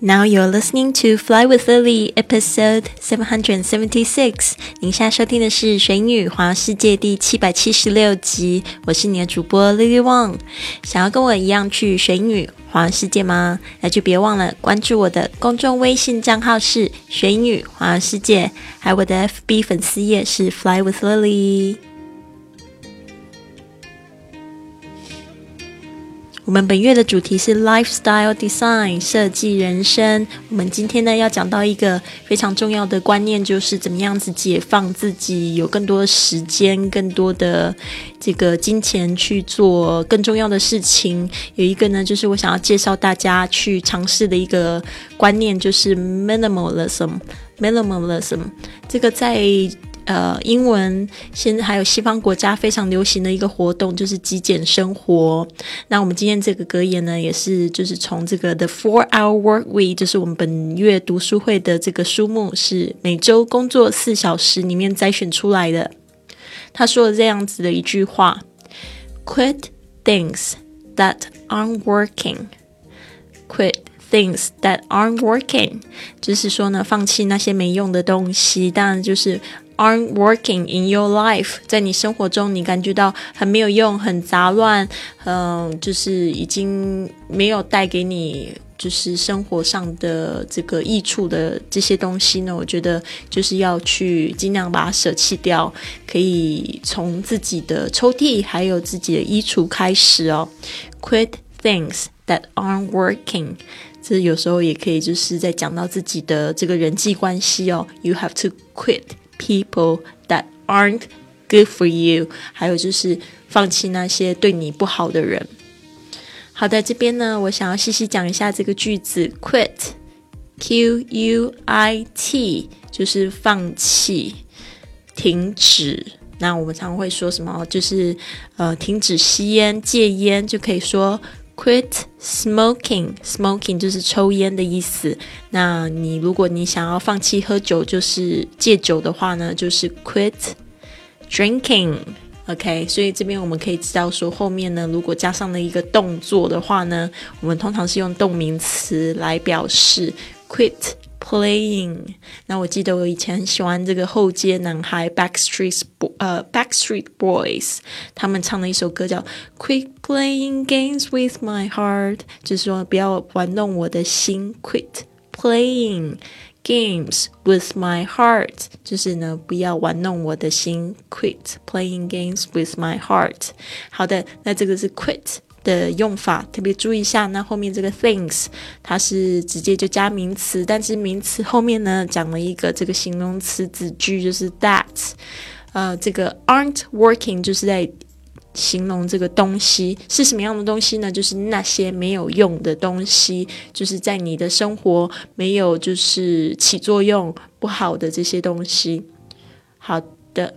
Now you're listening to Fly with Lily, episode seven hundred seventy six。您现在收听的是《水女环游世界》第七百七十六集。我是你的主播 Lily Wang。想要跟我一样去水女环游世界吗？那就别忘了关注我的公众微信账号是“水女环游世界”，还有我的 FB 粉丝页是 Fly with Lily。我们本月的主题是 lifestyle design 设计人生。我们今天呢要讲到一个非常重要的观念，就是怎么样子解放自己，有更多时间、更多的这个金钱去做更重要的事情。有一个呢，就是我想要介绍大家去尝试的一个观念，就是 minimalism。minimalism 这个在呃，英文现在还有西方国家非常流行的一个活动，就是极简生活。那我们今天这个格言呢，也是就是从这个 The Four Hour Work Week，就是我们本月读书会的这个书目，是每周工作四小时里面摘选出来的。他说了这样子的一句话：“Quit things that aren't working. Quit things that aren't working。”就是说呢，放弃那些没用的东西。当然就是。Aren't working in your life，在你生活中你感觉到很没有用、很杂乱，嗯，就是已经没有带给你就是生活上的这个益处的这些东西呢，我觉得就是要去尽量把它舍弃掉，可以从自己的抽屉还有自己的衣橱开始哦。Quit things that aren't working，这有时候也可以就是在讲到自己的这个人际关系哦。You have to quit。People that aren't good for you，还有就是放弃那些对你不好的人。好的，这边呢，我想要细细讲一下这个句子：quit，q u i t，就是放弃、停止。那我们常会说什么？就是呃，停止吸烟、戒烟，就可以说。Quit smoking. Smoking 就是抽烟的意思。那你如果你想要放弃喝酒，就是戒酒的话呢，就是 quit drinking. OK，所以这边我们可以知道说，后面呢，如果加上了一个动作的话呢，我们通常是用动名词来表示 quit。Playing，那我记得我以前很喜欢这个后街男孩 Backstreet Boy，呃 Backstreet Boys，他们唱的一首歌叫 Quit playing games with my heart，就是说不要玩弄我的心。Quit playing games with my heart，就是呢不要玩弄我的心。Quit playing games with my heart。好的，那这个是 quit。 的用法特别注意一下，那后面这个 things 它是直接就加名词，但是名词后面呢讲了一个这个形容词子句，就是 that，呃，这个 aren't working 就是在形容这个东西是什么样的东西呢？就是那些没有用的东西，就是在你的生活没有就是起作用不好的这些东西。好的。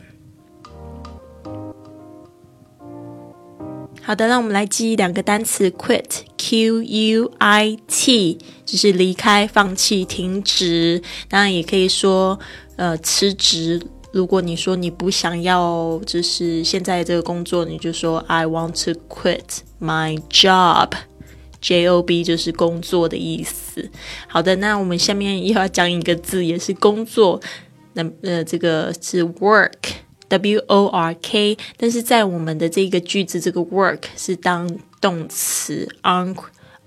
好的，那我们来记忆两个单词：quit，q u i t，就是离开、放弃、停止。当然也可以说，呃，辞职。如果你说你不想要，就是现在这个工作，你就说 I want to quit my job，j o b 就是工作的意思。好的，那我们下面又要讲一个字，也是工作。那呃，这个是 work。W O R K，但是在我们的这个句子，这个 work 是当动词，aren't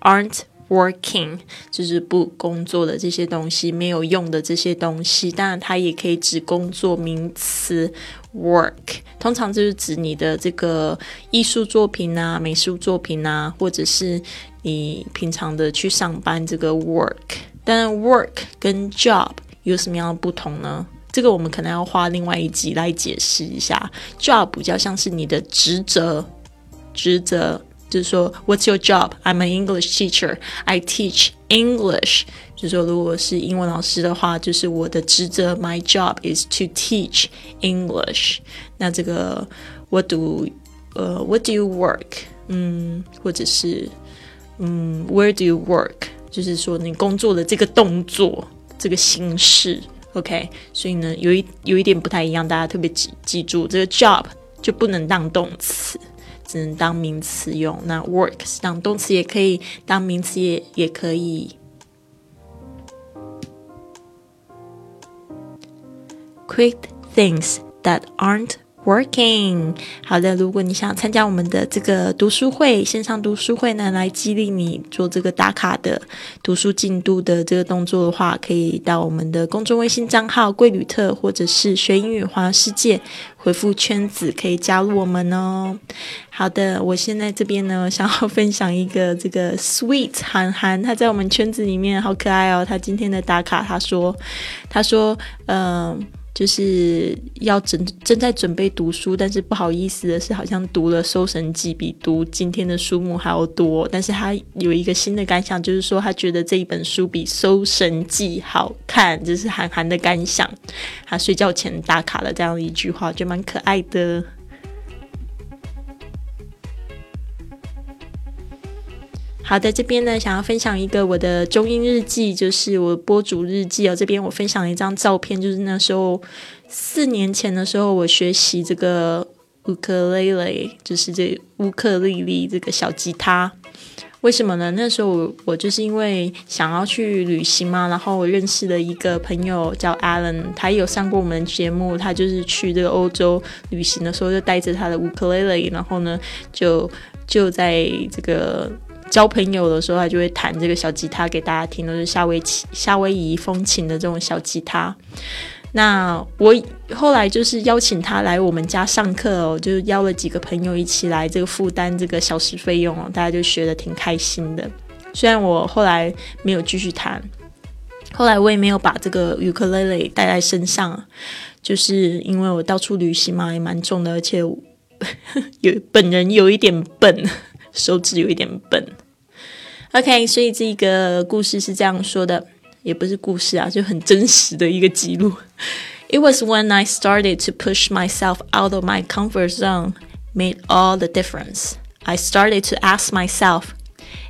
aren't working，就是不工作的这些东西，没有用的这些东西。当然，它也可以指工作名词 work，通常就是指你的这个艺术作品啊、美术作品啊，或者是你平常的去上班这个 work。但 work 跟 job 有什么样的不同呢？这个我们可能要花另外一集来解释一下。Job 比较像是你的职责，职责就是说，What's your job? I'm an English teacher. I teach English. 就是说，如果是英文老师的话，就是我的职责，My job is to teach English. 那这个 What do 呃 What do you work? 嗯，或者是嗯 Where do you work? 就是说你工作的这个动作，这个形式。ok 所以呢有一有一点不太一样大家特别记记住这个 job 就不能当动词只能当名词用。那 works 当动词也可以当名词也也可以 quick things that aren't Working，好的。如果你想参加我们的这个读书会线上读书会呢，来激励你做这个打卡的读书进度的这个动作的话，可以到我们的公众微信账号“贵旅特”或者是“学英语环游世界”回复“圈子”可以加入我们哦。好的，我现在这边呢，想要分享一个这个 Sweet 韩寒，他在我们圈子里面好可爱哦。他今天的打卡，他说，他说，嗯。就是要正正在准备读书，但是不好意思的是，好像读了《搜神记》比读今天的书目还要多。但是他有一个新的感想，就是说他觉得这一本书比《搜神记》好看，这是韩寒的感想。他睡觉前打卡了这样的一句话，就蛮可爱的。好的，这边呢，想要分享一个我的中英日记，就是我播主日记哦。这边我分享了一张照片，就是那时候四年前的时候，我学习这个乌克丽丽，就是这乌克丽丽这个小吉他。为什么呢？那时候我就是因为想要去旅行嘛，然后我认识了一个朋友叫 Alan，他有上过我们节目，他就是去这个欧洲旅行的时候，就带着他的乌克丽丽，然后呢，就就在这个。交朋友的时候，他就会弹这个小吉他给大家听，都是夏威夷夏威夷风情的这种小吉他。那我后来就是邀请他来我们家上课哦，就邀了几个朋友一起来，这个负担这个小时费用哦，大家就学的挺开心的。虽然我后来没有继续弹，后来我也没有把这个尤克里里带在身上，就是因为我到处旅行嘛，也蛮重的，而且 有本人有一点笨。手指有一点笨。OK，所以这个故事是这样说的，也不是故事啊，就很真实的一个记录。It was when I started to push myself out of my comfort zone made all the difference. I started to ask myself,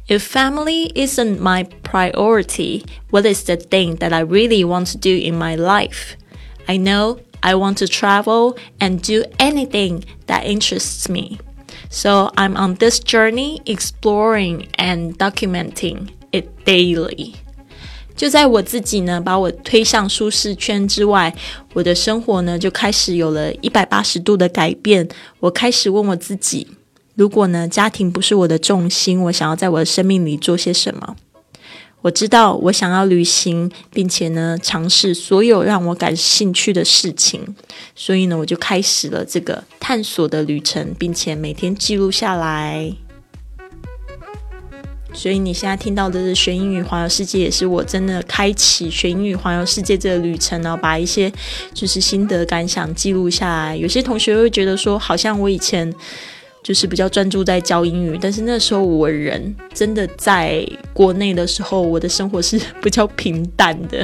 if family isn't my priority, what is the thing that I really want to do in my life? I know I want to travel and do anything that interests me. So I'm on this journey exploring and documenting it daily. 就在我自己呢把我推向舒适圈之外，我的生活呢就开始有了一百八十度的改变。我开始问我自己：如果呢家庭不是我的重心，我想要在我的生命里做些什么？我知道我想要旅行，并且呢尝试所有让我感兴趣的事情，所以呢我就开始了这个探索的旅程，并且每天记录下来。所以你现在听到的是学英语环游世界，也是我真的开启学英语环游世界这个旅程呢，把一些就是心得感想记录下来。有些同学会觉得说，好像我以前。就是比较专注在教英语，但是那时候我人真的在国内的时候，我的生活是 比较平淡的。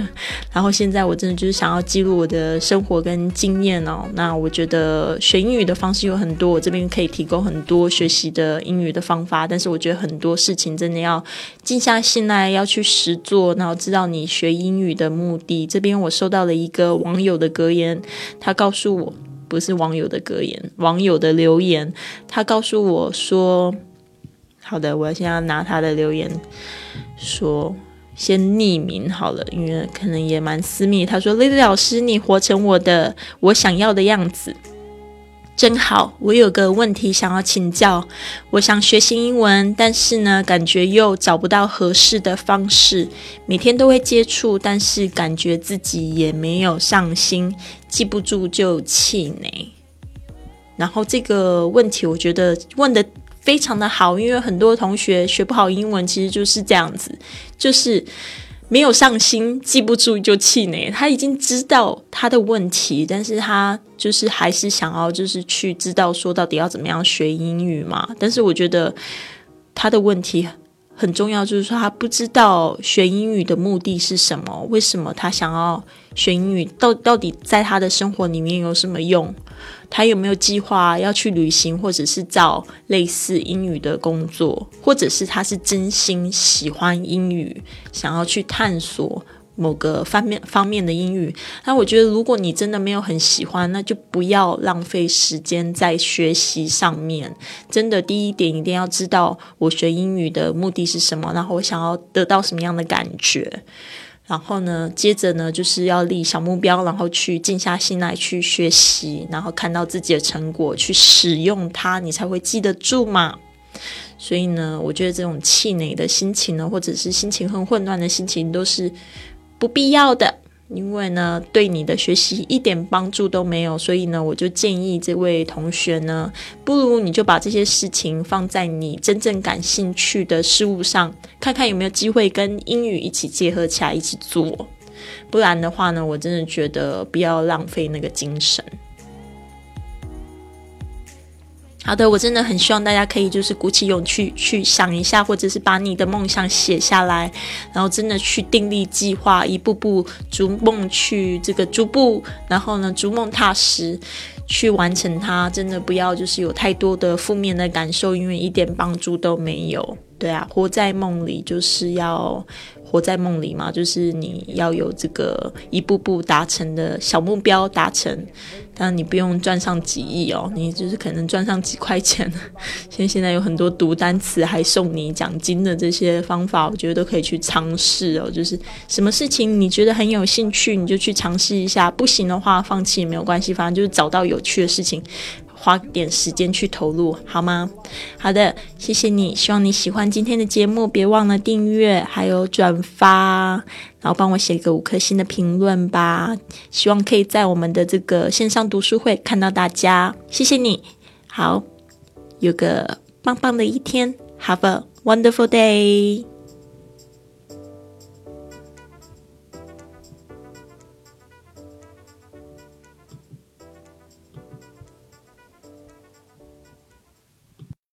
然后现在我真的就是想要记录我的生活跟经验哦。那我觉得学英语的方式有很多，我这边可以提供很多学习的英语的方法。但是我觉得很多事情真的要静下心来，要去实做，然后知道你学英语的目的。这边我收到了一个网友的格言，他告诉我。不是网友的格言，网友的留言。他告诉我说：“好的，我要现在拿他的留言说，先匿名好了，因为可能也蛮私密。”他说丽丽老师，你活成我的我想要的样子。”真好，我有个问题想要请教。我想学习英文，但是呢，感觉又找不到合适的方式。每天都会接触，但是感觉自己也没有上心，记不住就气馁。然后这个问题，我觉得问的非常的好，因为很多同学学不好英文，其实就是这样子，就是。没有上心，记不住就气馁。他已经知道他的问题，但是他就是还是想要，就是去知道说到底要怎么样学英语嘛。但是我觉得他的问题很重要，就是说他不知道学英语的目的是什么，为什么他想要学英语，到到底在他的生活里面有什么用。他有没有计划要去旅行，或者是找类似英语的工作，或者是他是真心喜欢英语，想要去探索某个方面方面的英语？那我觉得，如果你真的没有很喜欢，那就不要浪费时间在学习上面。真的，第一点一定要知道我学英语的目的是什么，然后我想要得到什么样的感觉。然后呢，接着呢，就是要立小目标，然后去静下心来去学习，然后看到自己的成果，去使用它，你才会记得住嘛。所以呢，我觉得这种气馁的心情呢，或者是心情很混乱的心情，都是不必要的。因为呢，对你的学习一点帮助都没有，所以呢，我就建议这位同学呢，不如你就把这些事情放在你真正感兴趣的事物上，看看有没有机会跟英语一起结合起来一起做。不然的话呢，我真的觉得不要浪费那个精神。好的，我真的很希望大家可以就是鼓起勇气去想一下，或者是把你的梦想写下来，然后真的去订立计划，一步步逐梦去这个逐步，然后呢逐梦踏实。去完成它。真的不要就是有太多的负面的感受，因为一点帮助都没有。对啊，活在梦里就是要。活在梦里嘛，就是你要有这个一步步达成的小目标达成，但你不用赚上几亿哦，你就是可能赚上几块钱。现现在有很多读单词还送你奖金的这些方法，我觉得都可以去尝试哦。就是什么事情你觉得很有兴趣，你就去尝试一下，不行的话放弃也没有关系，反正就是找到有趣的事情。花点时间去投入，好吗？好的，谢谢你。希望你喜欢今天的节目，别忘了订阅，还有转发，然后帮我写一个五颗星的评论吧。希望可以在我们的这个线上读书会看到大家。谢谢你，好，有个棒棒的一天。Have a wonderful day.